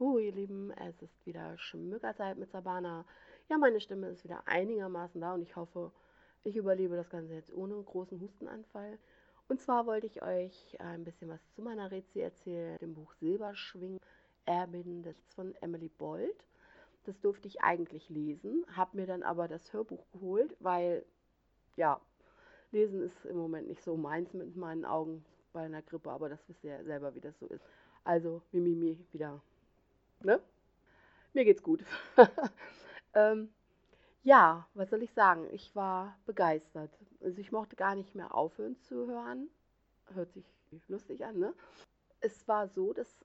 Hu, ihr Lieben, es ist wieder Schmückerzeit mit Sabana. Ja, meine Stimme ist wieder einigermaßen da und ich hoffe, ich überlebe das Ganze jetzt ohne großen Hustenanfall. Und zwar wollte ich euch ein bisschen was zu meiner Rezi erzählen, dem Buch Silberschwing, Erbin des von Emily Bold. Das durfte ich eigentlich lesen, habe mir dann aber das Hörbuch geholt, weil, ja, lesen ist im Moment nicht so meins mit meinen Augen bei einer Grippe, aber das wisst ihr ja selber, wie das so ist. Also, Mimimi wieder ne? Mir geht's gut. ähm, ja, was soll ich sagen? Ich war begeistert. Also ich mochte gar nicht mehr aufhören zu hören. Hört sich lustig an, ne? Es war so, dass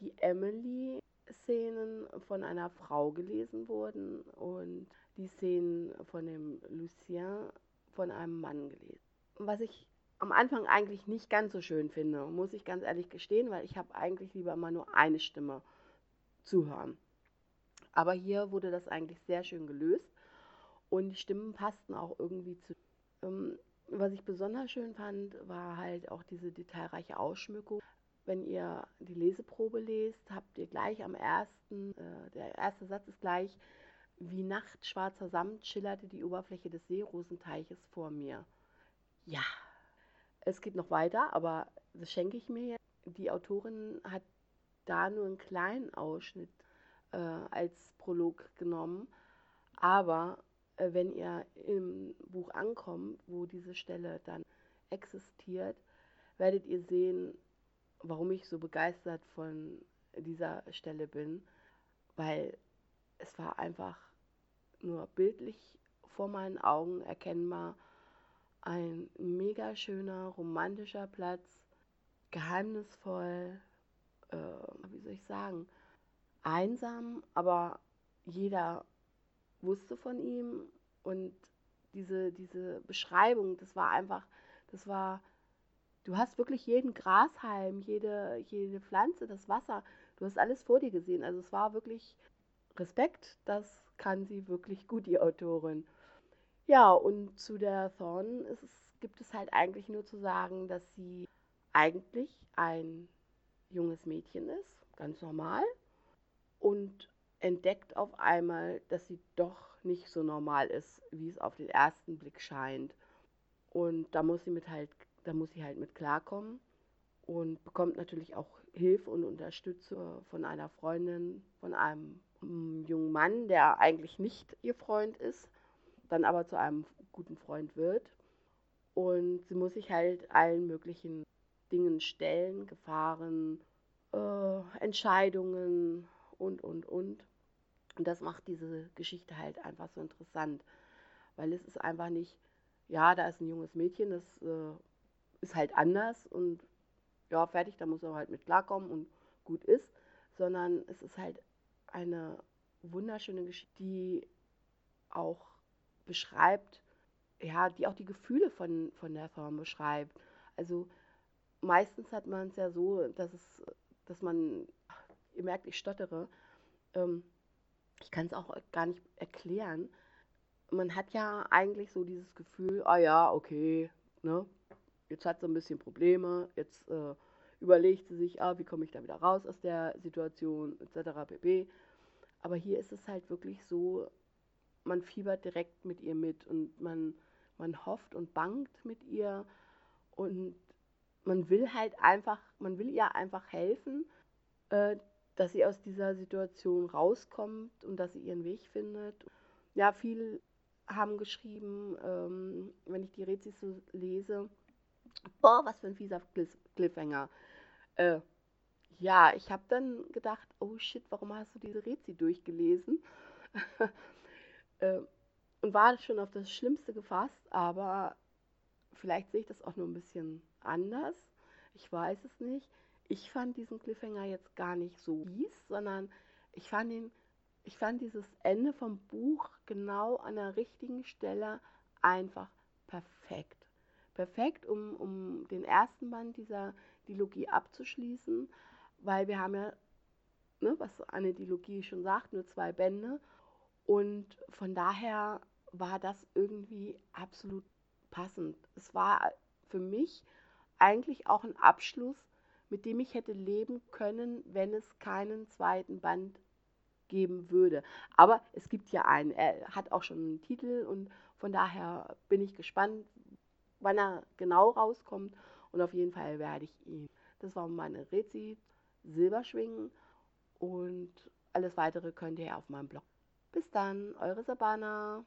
die Emily-Szenen von einer Frau gelesen wurden und die Szenen von dem Lucien von einem Mann gelesen. Was ich am Anfang eigentlich nicht ganz so schön finde, muss ich ganz ehrlich gestehen, weil ich habe eigentlich lieber immer nur eine Stimme zuhören. Aber hier wurde das eigentlich sehr schön gelöst und die Stimmen passten auch irgendwie zu. Ähm, was ich besonders schön fand, war halt auch diese detailreiche Ausschmückung. Wenn ihr die Leseprobe lest, habt ihr gleich am ersten, äh, der erste Satz ist gleich, wie Nacht schwarzer Samt schillerte die Oberfläche des Seerosenteiches vor mir. Ja, es geht noch weiter, aber das schenke ich mir jetzt. Die Autorin hat da nur einen kleinen Ausschnitt äh, als Prolog genommen. Aber äh, wenn ihr im Buch ankommt, wo diese Stelle dann existiert, werdet ihr sehen, warum ich so begeistert von dieser Stelle bin, weil es war einfach nur bildlich vor meinen Augen erkennbar. Ein mega schöner, romantischer Platz, geheimnisvoll, äh, wie soll ich sagen, einsam, aber jeder wusste von ihm und diese, diese Beschreibung, das war einfach, das war, du hast wirklich jeden Grashalm, jede, jede Pflanze, das Wasser, du hast alles vor dir gesehen. Also es war wirklich Respekt, das kann sie wirklich gut, die Autorin. Ja, und zu der Thorn ist gibt es halt eigentlich nur zu sagen, dass sie eigentlich ein junges Mädchen ist, ganz normal, und entdeckt auf einmal, dass sie doch nicht so normal ist, wie es auf den ersten Blick scheint. Und da muss sie mit halt, da muss sie halt mit klarkommen und bekommt natürlich auch Hilfe und Unterstützung von einer Freundin, von einem mm, jungen Mann, der eigentlich nicht ihr Freund ist, dann aber zu einem guten Freund wird. Und sie muss sich halt allen möglichen Dingen stellen, Gefahren, äh, Entscheidungen und, und, und. Und das macht diese Geschichte halt einfach so interessant, weil es ist einfach nicht, ja, da ist ein junges Mädchen, das äh, ist halt anders und ja, fertig, da muss er halt mit klarkommen und gut ist, sondern es ist halt eine wunderschöne Geschichte, die auch beschreibt, ja, die auch die Gefühle von, von der Form beschreibt. Also meistens hat man es ja so, dass es, dass man, ihr merkt, ich stottere, ähm, ich kann es auch gar nicht erklären. Man hat ja eigentlich so dieses Gefühl, ah ja, okay, ne, jetzt hat sie ein bisschen Probleme, jetzt äh, überlegt sie sich, ah, wie komme ich da wieder raus aus der Situation, etc. pp. Aber hier ist es halt wirklich so, man fiebert direkt mit ihr mit und man, man hofft und bangt mit ihr und man will halt einfach, man will ihr einfach helfen, äh, dass sie aus dieser Situation rauskommt und dass sie ihren Weg findet. Ja, viele haben geschrieben, ähm, wenn ich die Rezis so lese, boah, was für ein fieser Cliffhanger. Äh, ja, ich habe dann gedacht, oh shit, warum hast du diese Rezi durchgelesen? äh, und war schon auf das Schlimmste gefasst, aber vielleicht sehe ich das auch nur ein bisschen anders. Ich weiß es nicht. Ich fand diesen Cliffhanger jetzt gar nicht so fies, sondern ich fand ihn, ich fand dieses Ende vom Buch genau an der richtigen Stelle einfach perfekt. Perfekt, um, um den ersten Band dieser Dilogie abzuschließen, weil wir haben ja, ne, was eine Dilogie schon sagt, nur zwei Bände. Und von daher war das irgendwie absolut passend. Es war für mich eigentlich auch ein Abschluss mit dem ich hätte leben können, wenn es keinen zweiten Band geben würde. Aber es gibt ja einen. Er hat auch schon einen Titel und von daher bin ich gespannt, wann er genau rauskommt. Und auf jeden Fall werde ich ihn. Das war meine Rezi Silberschwingen und alles weitere könnt ihr auf meinem Blog. Bis dann, eure Sabana.